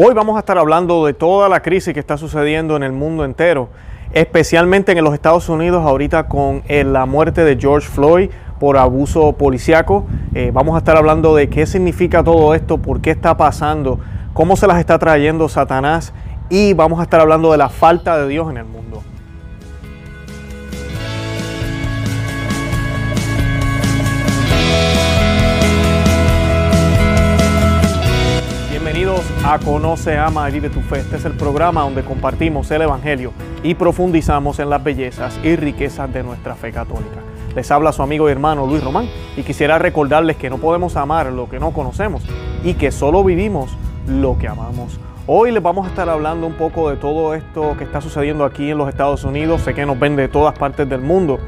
Hoy vamos a estar hablando de toda la crisis que está sucediendo en el mundo entero, especialmente en los Estados Unidos ahorita con eh, la muerte de George Floyd por abuso policiaco. Eh, vamos a estar hablando de qué significa todo esto, por qué está pasando, cómo se las está trayendo Satanás y vamos a estar hablando de la falta de Dios en el mundo. Bienvenidos a Conoce, Ama y Vive tu Fe. Este es el programa donde compartimos el Evangelio y profundizamos en las bellezas y riquezas de nuestra fe católica. Les habla su amigo y hermano Luis Román y quisiera recordarles que no podemos amar lo que no conocemos y que solo vivimos lo que amamos. Hoy les vamos a estar hablando un poco de todo esto que está sucediendo aquí en los Estados Unidos. Sé que nos ven de todas partes del mundo.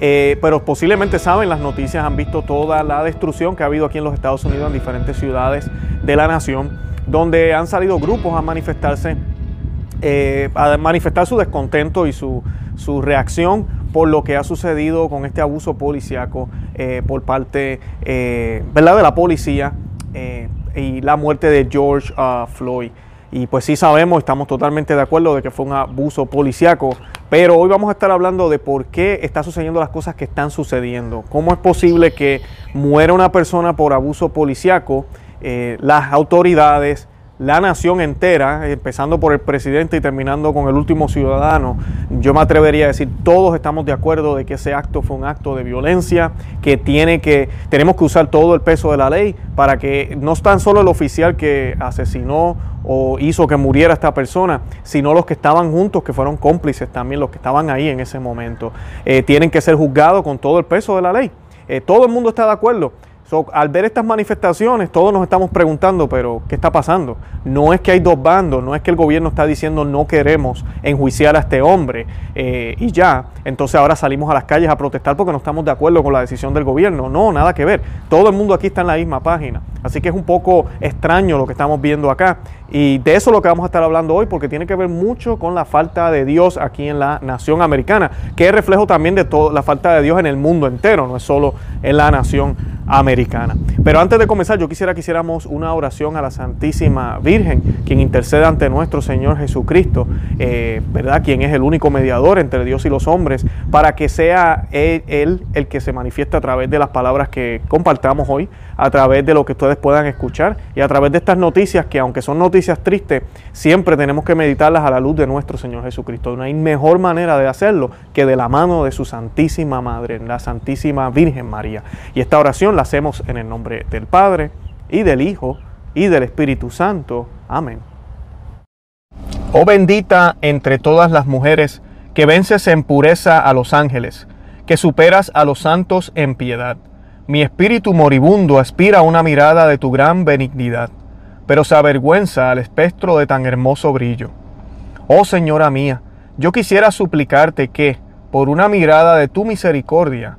Eh, pero posiblemente saben, las noticias han visto toda la destrucción que ha habido aquí en los Estados Unidos en diferentes ciudades de la nación, donde han salido grupos a manifestarse, eh, a manifestar su descontento y su, su, reacción por lo que ha sucedido con este abuso policiaco eh, por parte ¿verdad? de la policía y la muerte de George uh, Floyd. Y pues sí sabemos, estamos totalmente de acuerdo de que fue un abuso policiaco, pero hoy vamos a estar hablando de por qué están sucediendo las cosas que están sucediendo. ¿Cómo es posible que muera una persona por abuso policiaco? Eh, las autoridades, la nación entera, empezando por el presidente y terminando con el último ciudadano, yo me atrevería a decir, todos estamos de acuerdo de que ese acto fue un acto de violencia, que tiene que, tenemos que usar todo el peso de la ley para que no tan solo el oficial que asesinó o hizo que muriera esta persona, sino los que estaban juntos, que fueron cómplices también, los que estaban ahí en ese momento. Eh, tienen que ser juzgados con todo el peso de la ley. Eh, todo el mundo está de acuerdo. Al ver estas manifestaciones, todos nos estamos preguntando, pero ¿qué está pasando? No es que hay dos bandos, no es que el gobierno está diciendo no queremos enjuiciar a este hombre eh, y ya, entonces ahora salimos a las calles a protestar porque no estamos de acuerdo con la decisión del gobierno. No, nada que ver. Todo el mundo aquí está en la misma página. Así que es un poco extraño lo que estamos viendo acá. Y de eso es lo que vamos a estar hablando hoy, porque tiene que ver mucho con la falta de Dios aquí en la nación americana, que es reflejo también de toda la falta de Dios en el mundo entero, no es solo en la nación americana. Pero antes de comenzar, yo quisiera que hiciéramos una oración a la Santísima Virgen, quien intercede ante nuestro Señor Jesucristo, eh, ¿verdad? Quien es el único mediador entre Dios y los hombres, para que sea él, él el que se manifiesta a través de las palabras que compartamos hoy, a través de lo que ustedes puedan escuchar y a través de estas noticias que aunque son noticias tristes, siempre tenemos que meditarlas a la luz de nuestro Señor Jesucristo. No hay mejor manera de hacerlo que de la mano de su Santísima Madre, la Santísima Virgen María. Y esta oración hacemos en el nombre del Padre y del Hijo y del Espíritu Santo. Amén. Oh bendita entre todas las mujeres, que vences en pureza a los ángeles, que superas a los santos en piedad mi espíritu moribundo aspira a una mirada de tu gran benignidad, pero se avergüenza al espectro de tan hermoso brillo. Oh Señora mía, yo quisiera suplicarte que, por una mirada de tu misericordia,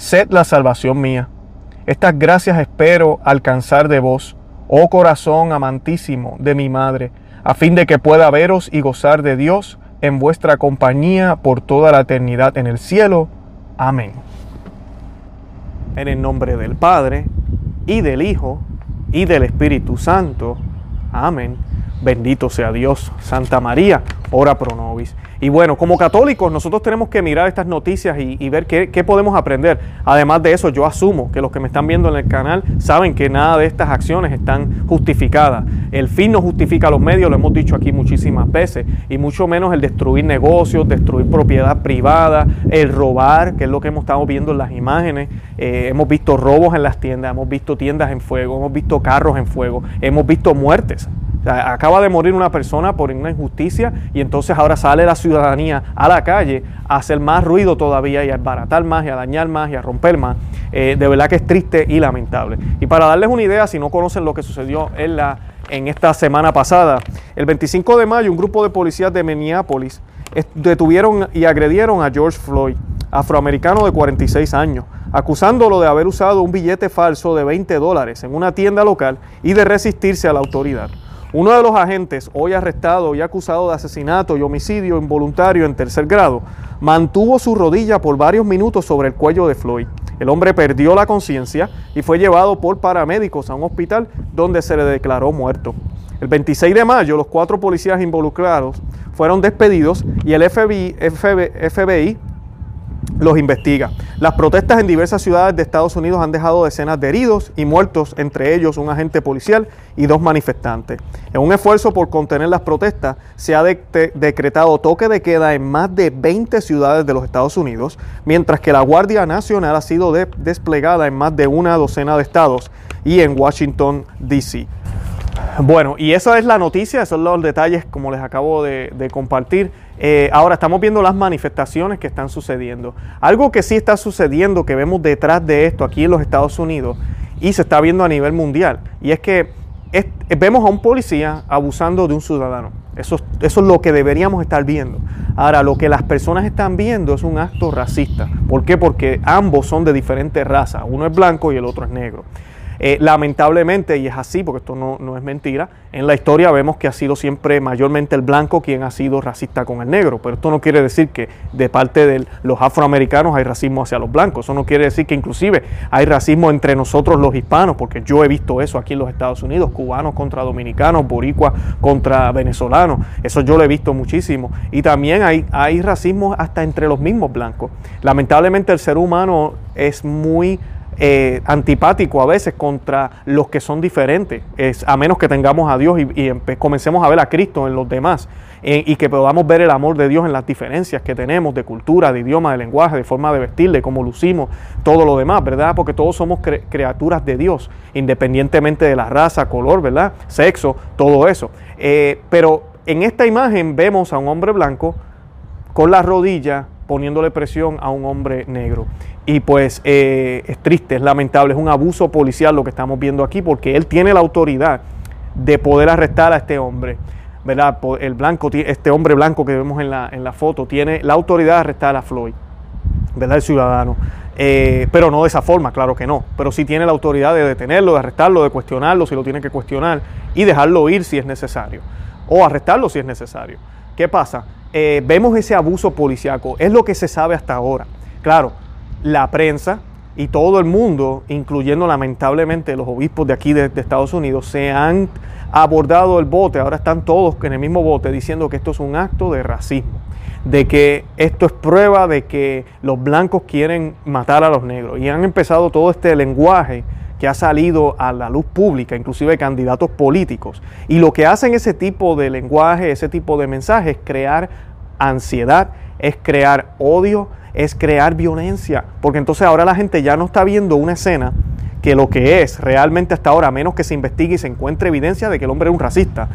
sed la salvación mía. Estas gracias espero alcanzar de vos, oh corazón amantísimo de mi Madre, a fin de que pueda veros y gozar de Dios en vuestra compañía por toda la eternidad en el cielo. Amén. En el nombre del Padre, y del Hijo, y del Espíritu Santo. Amén. Bendito sea Dios. Santa María, ora pro nobis. Y bueno, como católicos nosotros tenemos que mirar estas noticias y, ver qué, podemos aprender. Además de eso, yo asumo que los que me están viendo en el canal saben que nada de estas acciones están justificadas. El fin no justifica los medios, lo hemos dicho aquí muchísimas veces, y mucho menos el destruir negocios, destruir propiedad privada, el robar, que es lo que hemos estado viendo en las imágenes. Eh, hemos visto robos en las tiendas, hemos visto tiendas en fuego, hemos visto carros en fuego, hemos visto muertes acaba de morir una persona por una injusticia y entonces ahora sale la ciudadanía a la calle a hacer más ruido todavía y a baratar más y a dañar más y a romper más. Eh, de verdad que es triste y lamentable. Y para darles una idea, si no conocen lo que sucedió en la en esta semana pasada. El 25 de mayo, un grupo de policías de Minneapolis detuvieron y agredieron a George Floyd, afroamericano de 46 años, acusándolo de haber usado un billete falso de 20 dólares en una tienda local y de resistirse a la autoridad. Uno de los agentes, hoy arrestado y acusado de asesinato y homicidio involuntario en tercer grado, mantuvo su rodilla por varios minutos sobre el cuello de Floyd. El hombre perdió la conciencia y fue llevado por paramédicos a un hospital donde se le declaró muerto. El 26 de mayo, los cuatro policías involucrados fueron despedidos y el FBI, FBI los investiga. Las protestas en diversas ciudades de Estados Unidos han dejado decenas de heridos y muertos, entre ellos un agente policial y dos manifestantes. En un esfuerzo por contener las protestas, se ha decretado toque de queda en más de 20 ciudades de los Estados Unidos, mientras que la Guardia Nacional ha sido desplegada en más de una docena de estados y en Washington, D.C. Bueno, y esa es la noticia, esos son los detalles como les acabo de, compartir. Eh, ahora estamos viendo las manifestaciones que están sucediendo. Algo que sí está sucediendo, que vemos detrás de esto aquí en los Estados Unidos y se está viendo a nivel mundial, y es que vemos a un policía abusando de un ciudadano. Eso, eso es lo que deberíamos estar viendo. Ahora, lo que las personas están viendo es un acto racista. ¿Por qué? Porque ambos son de diferentes razas. Uno es blanco y el otro es negro. Eh, lamentablemente, y es así porque esto no, no, es mentira, en la historia vemos que ha sido siempre mayormente el blanco quien ha sido racista con el negro, pero esto no quiere decir que de parte de los afroamericanos hay racismo hacia los blancos, eso no quiere decir que inclusive hay racismo entre nosotros los hispanos, porque yo he visto eso aquí en los Estados Unidos, cubanos contra dominicanos, boricuas contra venezolanos, eso yo lo he visto muchísimo, y también hay, hay racismo hasta entre los mismos blancos. Lamentablemente el ser humano es muy eh, antipático a veces contra los que son diferentes, es, a menos que tengamos a Dios y, comencemos a ver a Cristo en los demás eh, y que podamos ver el amor de Dios en las diferencias que tenemos de cultura, de idioma, de lenguaje, de forma de vestir, de cómo lucimos, todo lo demás, ¿verdad? Porque todos somos criaturas de Dios, independientemente de la raza, color, ¿verdad? Sexo, todo eso. Eh, pero en esta imagen vemos a un hombre blanco con la rodilla poniéndole presión a un hombre negro. Y pues eh, es triste, es lamentable, es un abuso policial lo que estamos viendo aquí, porque él tiene la autoridad de poder arrestar a este hombre. ¿verdad? El blanco, este hombre blanco que vemos en la, en la foto, tiene la autoridad de arrestar a Floyd, ¿verdad? El ciudadano. Eh, pero no de esa forma, claro que no. Pero sí tiene la autoridad de detenerlo, de arrestarlo, de cuestionarlo si lo tiene que cuestionar y dejarlo ir si es necesario. O arrestarlo si es necesario. ¿Qué pasa? Eh, vemos ese abuso policiaco, es lo que se sabe hasta ahora. Claro, la prensa y todo el mundo, incluyendo lamentablemente los obispos de aquí de, de, Estados Unidos, se han abordado el bote, ahora están todos en el mismo bote diciendo que esto es un acto de racismo, de que esto es prueba de que los blancos quieren matar a los negros y han empezado todo este lenguaje que ha salido a la luz pública, inclusive candidatos políticos. Y lo que hacen ese tipo de lenguaje, ese tipo de mensajes, es crear ansiedad, es crear odio, es crear violencia. Porque entonces ahora la gente ya no está viendo una escena que lo que es realmente hasta ahora, menos que se investigue y se encuentre evidencia de que el hombre es un racista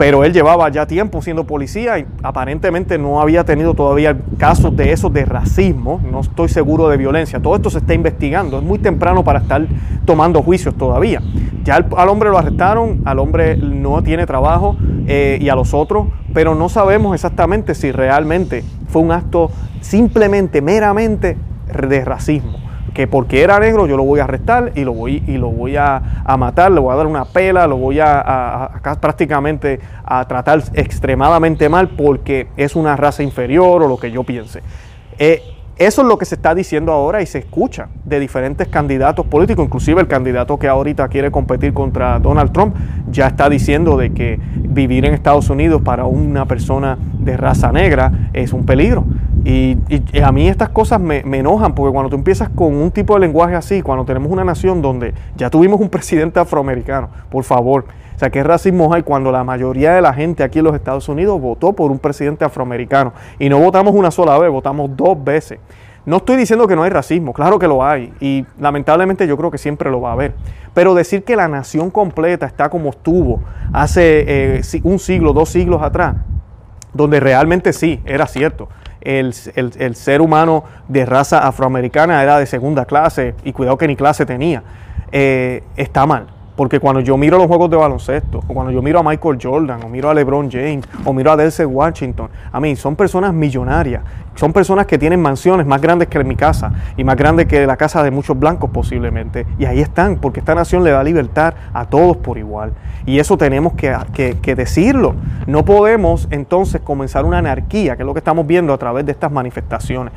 pero él llevaba ya tiempo siendo policía y aparentemente no había tenido todavía casos de esos de racismo, no estoy seguro de violencia. Todo esto se está investigando, es muy temprano para estar tomando juicios todavía. Ya al, hombre lo arrestaron, al hombre no tiene trabajo eh, y a los otros, pero no sabemos exactamente si realmente fue un acto simplemente, meramente de racismo que porque era negro yo lo voy a arrestar y lo voy, y lo voy a, matar, le voy a dar una pela, lo voy a, prácticamente a tratar extremadamente mal porque es una raza inferior o lo que yo piense. Eh, eso es lo que se está diciendo ahora y se escucha de diferentes candidatos políticos, inclusive el candidato que ahorita quiere competir contra Donald Trump ya está diciendo de que vivir en Estados Unidos para una persona de raza negra es un peligro. Y, a mí estas cosas me, me, enojan porque cuando tú empiezas con un tipo de lenguaje así, cuando tenemos una nación donde ya tuvimos un presidente afroamericano, por favor, sea, ¿qué racismo hay cuando la mayoría de la gente aquí en los Estados Unidos votó por un presidente afroamericano? Y no votamos una sola vez, votamos dos veces. No estoy diciendo que no hay racismo, claro que lo hay, y lamentablemente yo creo que siempre lo va a haber. Pero decir que la nación completa está como estuvo hace eh, un siglo, dos siglos atrás, donde realmente sí, era cierto el, ser humano de raza afroamericana era de segunda clase y cuidado que ni clase tenía, eh, está mal. Porque cuando yo miro los juegos de baloncesto, o cuando yo miro a Michael Jordan, o miro a LeBron James, o miro a Denzel Washington, a mí son personas millonarias, son personas que tienen mansiones más grandes que mi casa y más grandes que la casa de muchos blancos posiblemente. Y ahí están, porque esta nación le da libertad a todos por igual. Y eso tenemos que, que decirlo. No podemos entonces comenzar una anarquía, que es lo que estamos viendo a través de estas manifestaciones.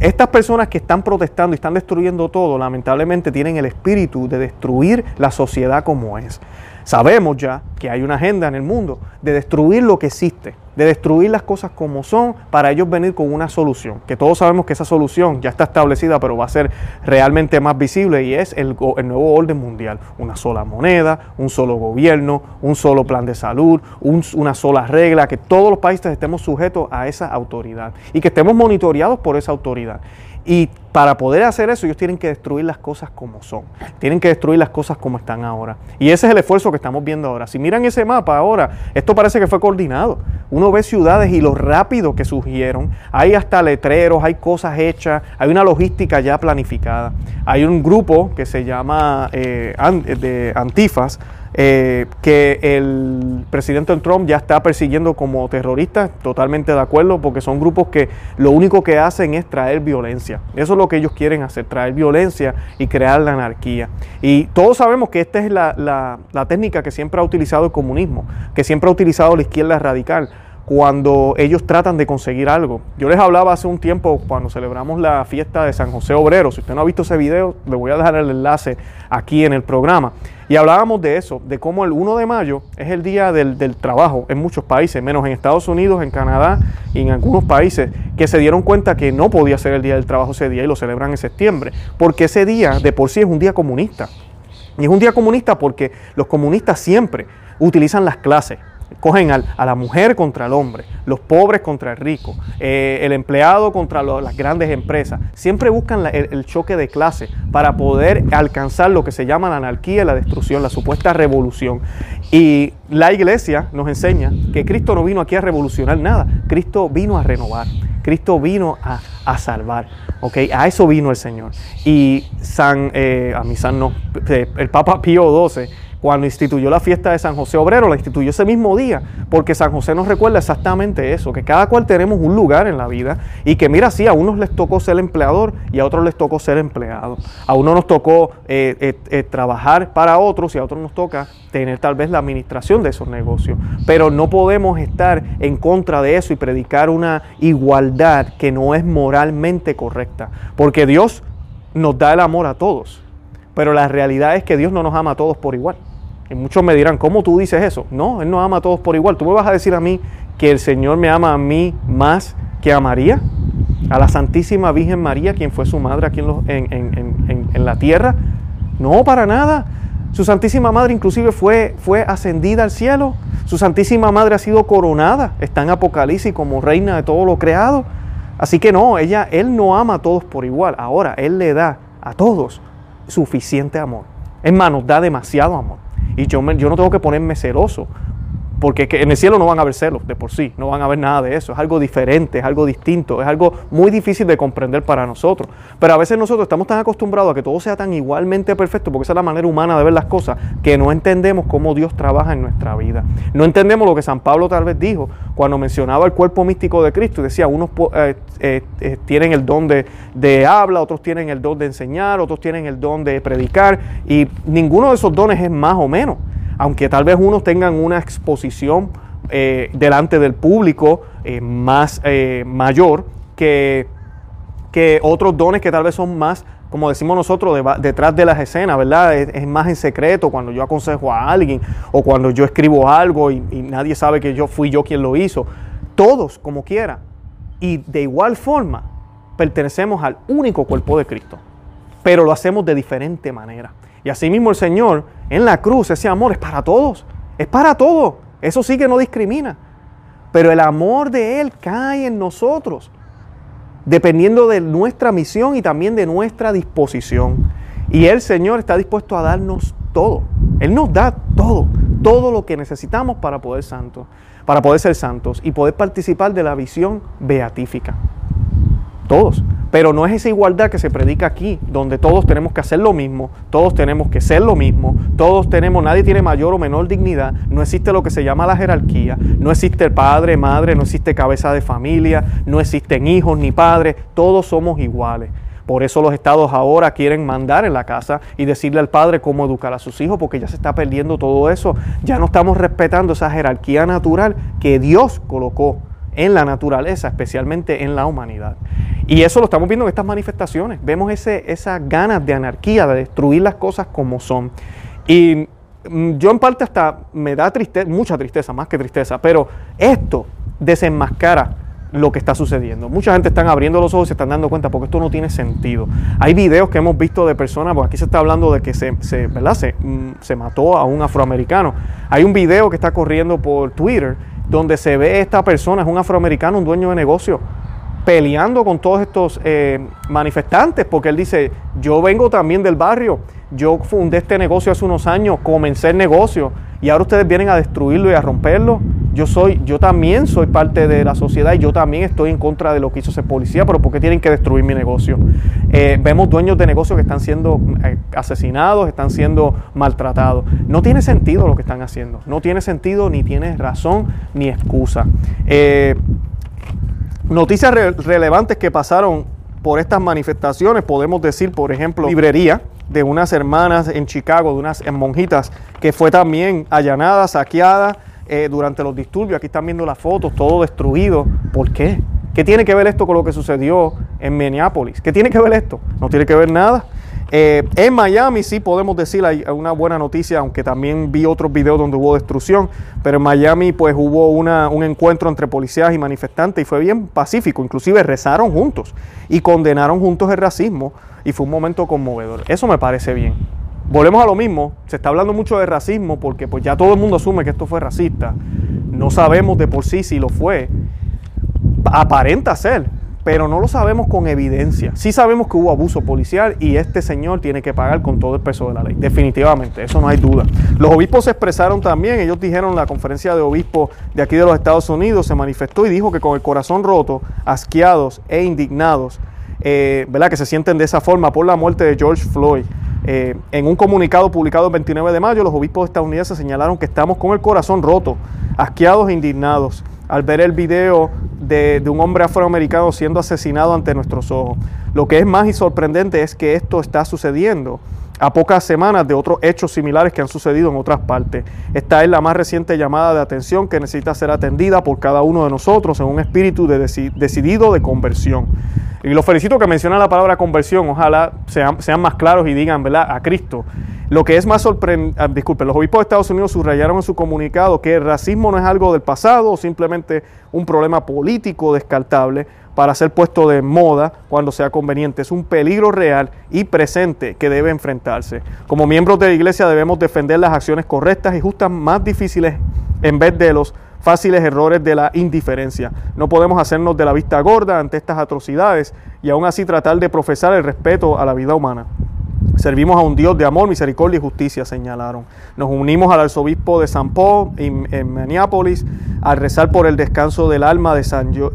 Estas personas que están protestando y están destruyendo todo, lamentablemente tienen el espíritu de destruir la sociedad como es. Sabemos ya que hay una agenda en el mundo de destruir lo que existe, de destruir las cosas como son para ellos venir con una solución, que todos sabemos que esa solución ya está establecida, pero va a ser realmente más visible y es el, nuevo orden mundial. Una sola moneda, un solo gobierno, un solo plan de salud, una sola regla, que todos los países estemos sujetos a esa autoridad y que estemos monitoreados por esa autoridad. Y para poder hacer eso, ellos tienen que destruir las cosas como son. Tienen que destruir las cosas como están ahora. Y ese es el esfuerzo que estamos viendo ahora. Si miran ese mapa ahora, esto parece que fue coordinado. Uno ve ciudades y lo rápido que surgieron. Hay hasta letreros, hay cosas hechas, hay una logística ya planificada. Hay un grupo que se llama eh, de Antifas eh, que el presidente Trump ya está persiguiendo como terroristas, totalmente de acuerdo, porque son grupos que lo único que hacen es traer violencia. Eso es lo que ellos quieren hacer, traer violencia y crear la anarquía. Y todos sabemos que esta es la, la técnica que siempre ha utilizado el comunismo, que siempre ha utilizado la izquierda radical cuando ellos tratan de conseguir algo. Yo les hablaba hace un tiempo cuando celebramos la fiesta de San José Obrero. Si usted no ha visto ese video, le voy a dejar el enlace aquí en el programa. Y hablábamos de eso, de cómo el 1 de mayo es el día del, trabajo en muchos países, menos en Estados Unidos, en Canadá y en algunos países que se dieron cuenta que no podía ser el día del trabajo ese día y lo celebran en septiembre, porque ese día de por sí es un día comunista. Y es un día comunista porque los comunistas siempre utilizan las clases cogen a la mujer contra el hombre, los pobres contra el rico, eh, el empleado contra las grandes empresas. Siempre buscan el, choque de clase para poder alcanzar lo que se llama la anarquía la destrucción, la supuesta revolución. Y la iglesia nos enseña que Cristo no vino aquí a revolucionar nada, Cristo vino a renovar. Cristo vino a, salvar, ¿ok? A eso vino el Señor. Y San, eh, a mi San no, eh, el Papa Pío XII cuando instituyó la fiesta de San José Obrero, la instituyó ese mismo día, porque San José nos recuerda exactamente eso, que cada cual tenemos un lugar en la vida y que mira, sí, a unos les tocó ser empleador y a otros les tocó ser empleado. A uno nos tocó eh, eh, eh, trabajar para otros y a otros nos toca tener tal vez la administración de esos negocios. Pero no podemos estar en contra de eso y predicar una igualdad que no es moralmente correcta, porque Dios nos da el amor a todos. Pero la realidad es que Dios no nos ama a todos por igual. Y muchos me dirán, ¿cómo tú dices eso? No, Él no ama a todos por igual. ¿Tú me vas a decir a mí que el Señor me ama a mí más que a María? ¿A la Santísima Virgen María, quien fue su madre aquí en, en, la tierra? No, para nada. Su Santísima Madre inclusive fue, fue ascendida al cielo. Su Santísima Madre ha sido coronada. Está en Apocalipsis como reina de todo lo creado. Así que no, ella, Él no ama a todos por igual. Ahora, Él le da a todos suficiente amor. Es más, nos da demasiado amor. Y yo, yo no tengo que ponerme celoso porque en el cielo no van a haber celos de por sí, no van a ver nada de eso, es algo diferente, es algo distinto, es algo muy difícil de comprender para nosotros. Pero a veces nosotros estamos tan acostumbrados a que todo sea tan igualmente perfecto, porque esa es la manera humana de ver las cosas, que no entendemos cómo Dios trabaja en nuestra vida. No entendemos lo que San Pablo tal vez dijo cuando mencionaba el cuerpo místico de Cristo y decía, unos eh, eh, eh, tienen el don de, de habla, otros tienen el don de enseñar, otros tienen el don de predicar, y ninguno de esos dones es más o menos aunque tal vez unos tengan una exposición eh, delante del público eh, más eh, mayor que, que otros dones que tal vez son más como decimos nosotros, detrás de las escenas, ¿verdad? Es, más en secreto cuando yo aconsejo a alguien o cuando yo escribo algo y, y, nadie sabe que yo fui yo quien lo hizo. Todos, como quiera. Y de igual forma, pertenecemos al único cuerpo de Cristo, pero lo hacemos de diferente manera. Y asimismo el Señor en la cruz, ese amor es para todos, es para todos. Eso sí que no discrimina. Pero el amor de Él cae en nosotros, dependiendo de nuestra misión y también de nuestra disposición. Y el Señor está dispuesto a darnos todo. Él nos da todo, todo lo que necesitamos para poder santos, para poder ser santos y poder participar de la visión beatífica. Todos. Pero no es esa igualdad que se predica aquí, donde todos tenemos que hacer lo mismo, todos tenemos que ser lo mismo, todos tenemos, nadie tiene mayor o menor dignidad, no existe lo que se llama la jerarquía, no existe padre, madre, no existe cabeza de familia, no existen hijos ni padres, todos somos iguales. Por eso los estados ahora quieren mandar en la casa y decirle al padre cómo educar a sus hijos, porque ya se está perdiendo todo eso. Ya no estamos respetando esa jerarquía natural que Dios colocó en la naturaleza, especialmente en la humanidad. Y eso lo estamos viendo en estas manifestaciones. Vemos ese, esas ganas de anarquía, de destruir las cosas como son. Y mm, yo en parte hasta me da tristeza, mucha tristeza, más que tristeza, pero esto desenmascara lo que está sucediendo. Mucha gente están abriendo los ojos y se están dando cuenta porque esto no tiene sentido. Hay videos que hemos visto de personas, porque aquí se está hablando de que se, se, ¿verdad? se, mm, se mató a un afroamericano. Hay un video que está corriendo por Twitter donde se ve esta persona, es un afroamericano, un dueño de negocio, peleando con todos estos eh, manifestantes, porque él dice, yo vengo también del barrio, yo fundé este negocio hace unos años, comencé el negocio y ahora ustedes vienen a destruirlo y a romperlo. Yo soy, yo también soy parte de la sociedad y yo también estoy en contra de lo que hizo ese policía, pero ¿por qué tienen que destruir mi negocio? Eh, vemos dueños de negocios que están siendo eh, asesinados, están siendo maltratados. No tiene sentido lo que están haciendo, no tiene sentido, ni tiene razón, ni excusa. Noticias relevantes que pasaron por estas manifestaciones, podemos decir, por ejemplo, librería de unas hermanas en Chicago, de unas monjitas, que fue también allanada, saqueada eh, durante los disturbios. Aquí están viendo las fotos, todo destruido. ¿Por qué? ¿Qué tiene que ver esto con lo que sucedió en Minneapolis? ¿Qué tiene que ver esto? No tiene que ver nada. Eh, en Miami sí podemos decir hay una buena noticia, aunque también vi otros videos donde hubo destrucción, pero en Miami pues hubo un encuentro entre policías y manifestantes y fue bien pacífico, inclusive rezaron juntos y condenaron juntos el racismo y fue un momento conmovedor. Eso me parece bien. Volvemos a lo mismo, se está hablando mucho de racismo porque pues ya todo el mundo asume que esto fue racista. No sabemos de por sí si lo fue. Aparenta ser, pero no lo sabemos con evidencia. Sí sabemos que hubo abuso policial y este señor tiene que pagar con todo el peso de la ley. Definitivamente, eso no hay duda. Los obispos se expresaron también, ellos dijeron la conferencia de obispos de aquí de los Estados Unidos se manifestó y dijo que con el corazón roto, asqueados e indignados, eh, ¿verdad? que se sienten de esa forma por la muerte de George Floyd. Eh, en un comunicado publicado el 29 de mayo, los obispos estadounidenses señalaron que estamos con el corazón roto, asqueados e indignados al ver el video de, un hombre afroamericano siendo asesinado ante nuestros ojos. Lo que es más y sorprendente es que esto está sucediendo a pocas semanas de otros hechos similares que han sucedido en otras partes. Esta es la más reciente llamada de atención que necesita ser atendida por cada uno de nosotros en un espíritu de decidido de conversión. Y los felicito que mencionan la palabra conversión, ojalá sean, más claros y digan, a Cristo. Lo que es más sorprendente, ah, disculpen, los obispos de Estados Unidos subrayaron en su comunicado que el racismo no es algo del pasado o simplemente un problema político descartable para ser puesto de moda cuando sea conveniente. Es un peligro real y presente que debe enfrentarse. Como miembros de la iglesia debemos defender las acciones correctas y justas más difíciles en vez de los fáciles errores de la indiferencia. No podemos hacernos de la vista gorda ante estas atrocidades y aún así tratar de profesar el respeto a la vida humana. Servimos a un Dios de amor, misericordia y justicia, señalaron. Nos unimos al arzobispo de San Paul en, Minneapolis al rezar por el descanso del alma de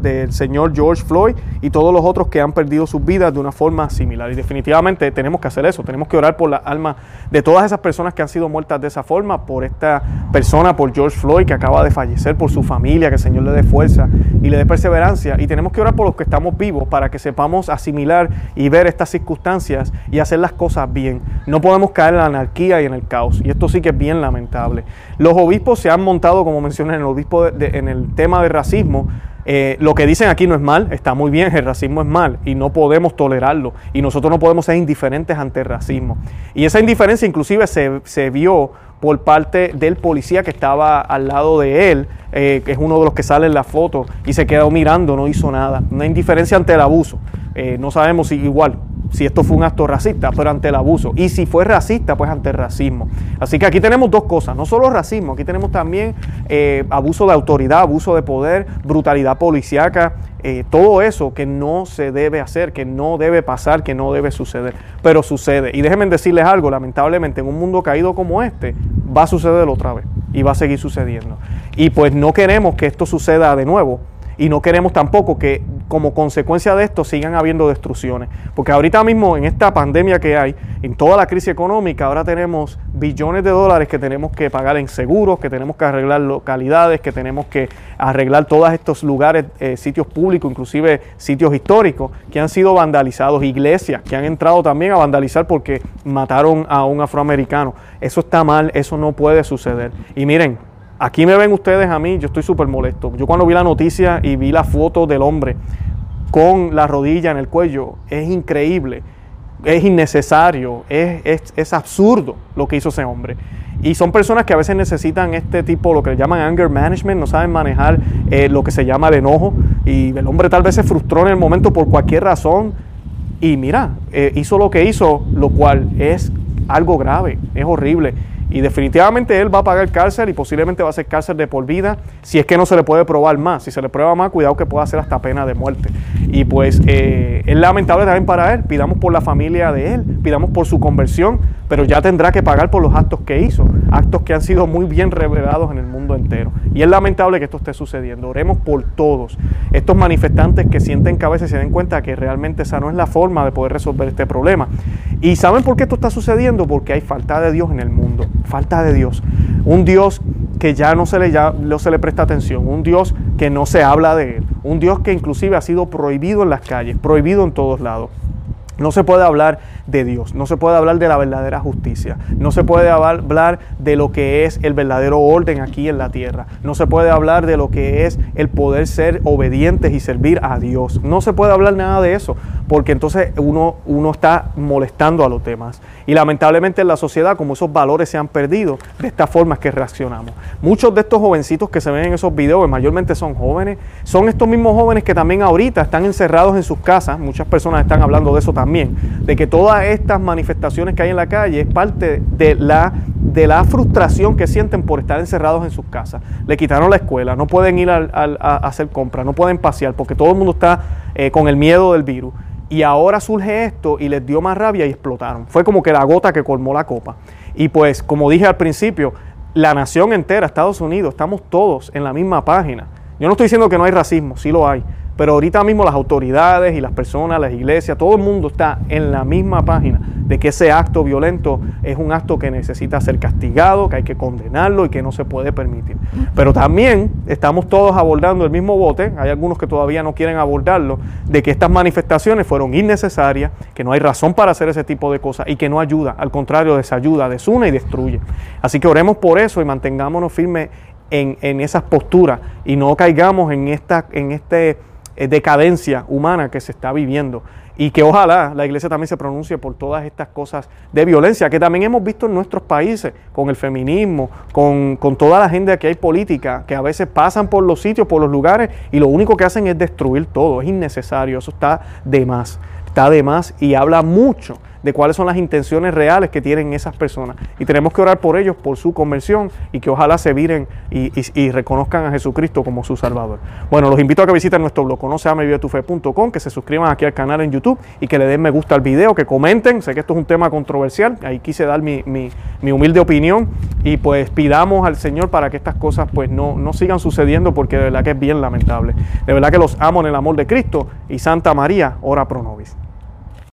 del señor George Floyd y todos los otros que han perdido sus vidas de una forma similar. Y definitivamente tenemos que hacer eso, tenemos que orar por la alma de todas esas personas que han sido muertas de esa forma, por esta persona, por George Floyd que acaba de fallecer, por su familia, que el Señor le dé fuerza y le dé perseverancia. Y tenemos que orar por los que estamos vivos para que sepamos asimilar y ver estas circunstancias y hacer las cosas bien. No podemos caer en la anarquía y en el caos. Y esto sí que es bien lamentable. Los obispos se han montado, como mencioné, en el, obispo en el tema de racismo. Eh, lo que dicen aquí no es mal, está muy bien, el racismo es mal y no podemos tolerarlo. Y nosotros no podemos ser indiferentes ante el racismo. Y esa indiferencia inclusive se, vio por parte del policía que estaba al lado de él, eh, que es uno de los que sale en la foto, y se quedó mirando, no hizo nada. Una indiferencia ante el abuso. Eh, no sabemos si igual si esto fue un acto racista, pero ante el abuso. Y si fue racista, pues ante el racismo. Así que aquí tenemos dos cosas, no solo racismo, aquí tenemos también eh, abuso de autoridad, abuso de poder, brutalidad policíaca, eh, todo eso que no se debe hacer, que no debe pasar, que no debe suceder, pero sucede. Y déjenme decirles algo, lamentablemente en un mundo caído como este, va a suceder otra vez y va a seguir sucediendo. Y pues no queremos que esto suceda de nuevo y no queremos tampoco que como consecuencia de esto sigan habiendo destrucciones. Porque ahorita mismo en esta pandemia que hay, en toda la crisis económica, ahora tenemos billones de dólares que tenemos que pagar en seguros, que tenemos que arreglar localidades, que tenemos que arreglar todos estos lugares, eh, sitios públicos, inclusive sitios históricos, que han sido vandalizados, iglesias que han entrado también a vandalizar porque mataron a un afroamericano. Eso está mal, eso no puede suceder. Y miren, Aquí me ven ustedes a mí, yo estoy súper molesto. Yo cuando vi la noticia y vi la foto del hombre con la rodilla en el cuello, es increíble, es innecesario, es, absurdo lo que hizo ese hombre. Y son personas que a veces necesitan este tipo, lo que le llaman anger management, no saben manejar eh, lo que se llama el enojo. Y el hombre tal vez se frustró en el momento por cualquier razón. Y mira, eh, hizo lo que hizo, lo cual es algo grave, es horrible. Y definitivamente él va a pagar cárcel y posiblemente va a ser cárcel de por vida si es que no se le puede probar más. Si se le prueba más, cuidado que pueda ser hasta pena de muerte. Y pues eh, es lamentable también para él. Pidamos por la familia de él, pidamos por su conversión, pero ya tendrá que pagar por los actos que hizo, actos que han sido muy bien revelados en el mundo entero. Y es lamentable que esto esté sucediendo. Oremos por todos estos manifestantes que sienten cabeza y se den cuenta que realmente esa no es la forma de poder resolver este problema. ¿Y saben por qué esto está sucediendo? Porque hay falta de Dios en el mundo falta de Dios. Un Dios que ya no se, le, ya no se le presta atención, un Dios que no se habla de él, un Dios que inclusive ha sido prohibido en las calles, prohibido en todos lados. No se puede hablar de Dios, no se puede hablar de la verdadera justicia, no se puede hablar de lo que es el verdadero orden aquí en la tierra, no se puede hablar de lo que es el poder ser obedientes y servir a Dios, no se puede hablar nada de eso, porque entonces uno, uno está molestando a los demás. Y lamentablemente en la sociedad, como esos valores se han perdido, de esta forma que reaccionamos. Muchos de estos jovencitos que se ven en esos videos, mayormente son jóvenes, son estos mismos jóvenes que también ahorita están encerrados en sus casas, muchas personas están hablando de eso también, de que estas manifestaciones que hay en la calle es parte de la de la frustración que sienten por estar encerrados en sus casas. Le quitaron la escuela, no pueden ir a, hacer compras, no pueden pasear porque todo el mundo está eh, con el miedo del virus. Y ahora surge esto y les dio más rabia y explotaron. Fue como que la gota que colmó la copa. Y pues, como dije al principio, la nación entera, Estados Unidos, estamos todos en la misma página. Yo no estoy diciendo que no hay racismo, sí lo hay. Pero ahorita mismo las autoridades y las personas, las iglesias, todo el mundo está en la misma página de que ese acto violento es un acto que necesita ser castigado, que hay que condenarlo y que no se puede permitir. Pero también estamos todos abordando el mismo bote, hay algunos que todavía no quieren abordarlo, de que estas manifestaciones fueron innecesarias, que no hay razón para hacer ese tipo de cosas y que no ayuda, al contrario, desayuda, desune y destruye. Así que oremos por eso y mantengámonos firmes en, en esas posturas y no caigamos en, esta, en este decadencia humana que se está viviendo. Y que ojalá la iglesia también se pronuncie por todas estas cosas de violencia que también hemos visto en nuestros países, con el feminismo, con, con toda la gente que hay política, que a veces pasan por los sitios, por los lugares, y lo único que hacen es destruir todo. Es innecesario, eso está de más. Está de más y habla mucho de cuáles son las intenciones reales que tienen esas personas. Y tenemos que orar por ellos, por su conversión y que ojalá se viren y, reconozcan a Jesucristo como su Salvador. Bueno, los invito a que visiten nuestro blog, conoceamevivetufe.com, que se suscriban aquí al canal en YouTube y que le den me gusta al video, que comenten. Sé que esto es un tema controversial, ahí quise dar mi, humilde opinión y pues pidamos al Señor para que estas cosas pues no, no sigan sucediendo porque de verdad que es bien lamentable. De verdad que los amo en el amor de Cristo y Santa María, ora pro nobis.